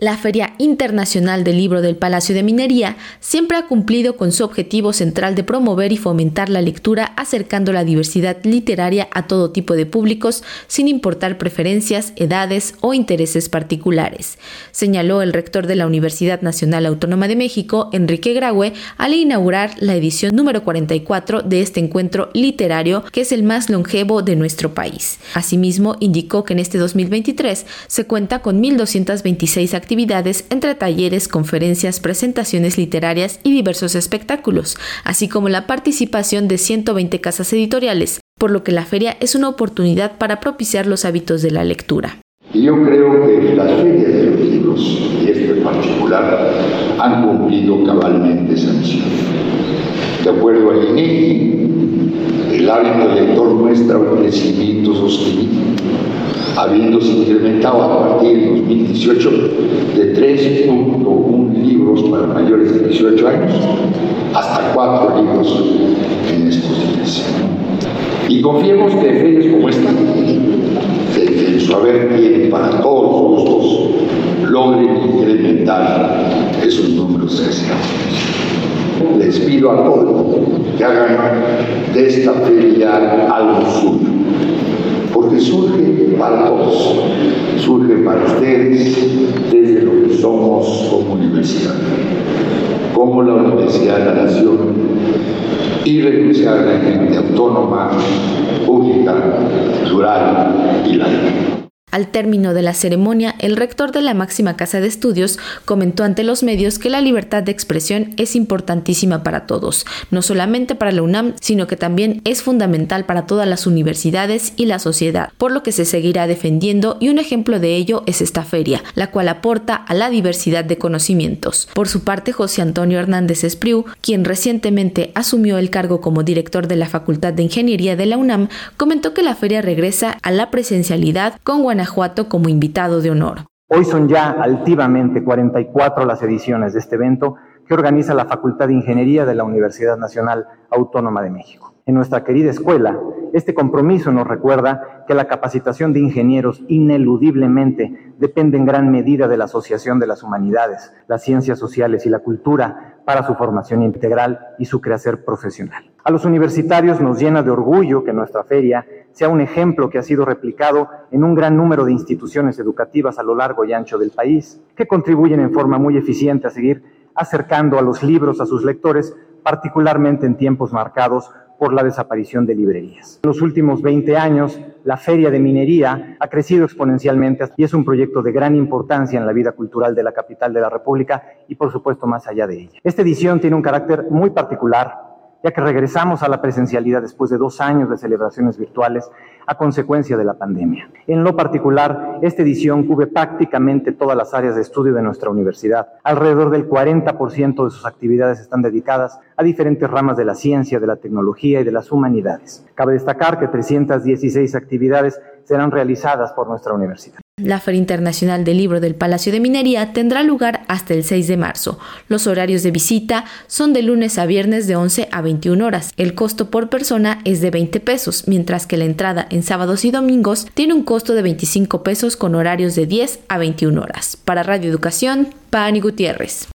La Feria Internacional del Libro del Palacio de Minería siempre ha cumplido con su objetivo central de promover y fomentar la lectura acercando la diversidad literaria a todo tipo de públicos sin importar preferencias, edades o intereses particulares, señaló el rector de la Universidad Nacional Autónoma de México, Enrique Graue, al inaugurar la edición número 44 de este encuentro literario que es el más longevo de nuestro país. Asimismo, indicó que en este 2023 se cuenta con 1.226 actividades actividades entre talleres, conferencias, presentaciones literarias y diversos espectáculos, así como la participación de 120 casas editoriales, por lo que la feria es una oportunidad para propiciar los hábitos de la lectura. yo creo que las ferias de los libros, y este en particular, han cumplido cabalmente esa misión. De acuerdo al INEGI, el hábito lector muestra un crecimiento sostenido habiéndose incrementado a partir de 2018 de 3.1 libros para mayores de 18 años hasta 4 libros en estos días. Y confiemos que ferias como esta, que en su haber tiene para todos los gustos, logren incrementar esos números que Les pido a todos que hagan de esta feria algo suyo porque surge para todos, surge para ustedes desde lo que somos como universidad, como la Universidad de la Nación y gente autónoma, pública, plural y laica. Al término de la ceremonia, el rector de la máxima casa de estudios comentó ante los medios que la libertad de expresión es importantísima para todos, no solamente para la UNAM, sino que también es fundamental para todas las universidades y la sociedad, por lo que se seguirá defendiendo y un ejemplo de ello es esta feria, la cual aporta a la diversidad de conocimientos. Por su parte, José Antonio Hernández Espriu, quien recientemente asumió el cargo como director de la Facultad de Ingeniería de la UNAM, comentó que la feria regresa a la presencialidad con Guanajuato como invitado de honor. Hoy son ya altivamente 44 las ediciones de este evento que organiza la Facultad de Ingeniería de la Universidad Nacional Autónoma de México. En nuestra querida escuela, este compromiso nos recuerda que la capacitación de ingenieros ineludiblemente depende en gran medida de la asociación de las humanidades, las ciencias sociales y la cultura para su formación integral y su crecer profesional. A los universitarios nos llena de orgullo que nuestra feria sea un ejemplo que ha sido replicado en un gran número de instituciones educativas a lo largo y ancho del país, que contribuyen en forma muy eficiente a seguir acercando a los libros a sus lectores, particularmente en tiempos marcados por la desaparición de librerías. En los últimos 20 años, la Feria de Minería ha crecido exponencialmente y es un proyecto de gran importancia en la vida cultural de la capital de la República y, por supuesto, más allá de ella. Esta edición tiene un carácter muy particular ya que regresamos a la presencialidad después de dos años de celebraciones virtuales a consecuencia de la pandemia. En lo particular, esta edición cubre prácticamente todas las áreas de estudio de nuestra universidad. Alrededor del 40% de sus actividades están dedicadas a diferentes ramas de la ciencia, de la tecnología y de las humanidades. Cabe destacar que 316 actividades serán realizadas por nuestra universidad. La Feria Internacional del Libro del Palacio de Minería tendrá lugar hasta el 6 de marzo. Los horarios de visita son de lunes a viernes de 11 a 21 horas. El costo por persona es de 20 pesos, mientras que la entrada en sábados y domingos tiene un costo de 25 pesos con horarios de 10 a 21 horas. Para Radio Educación, Pani Gutiérrez.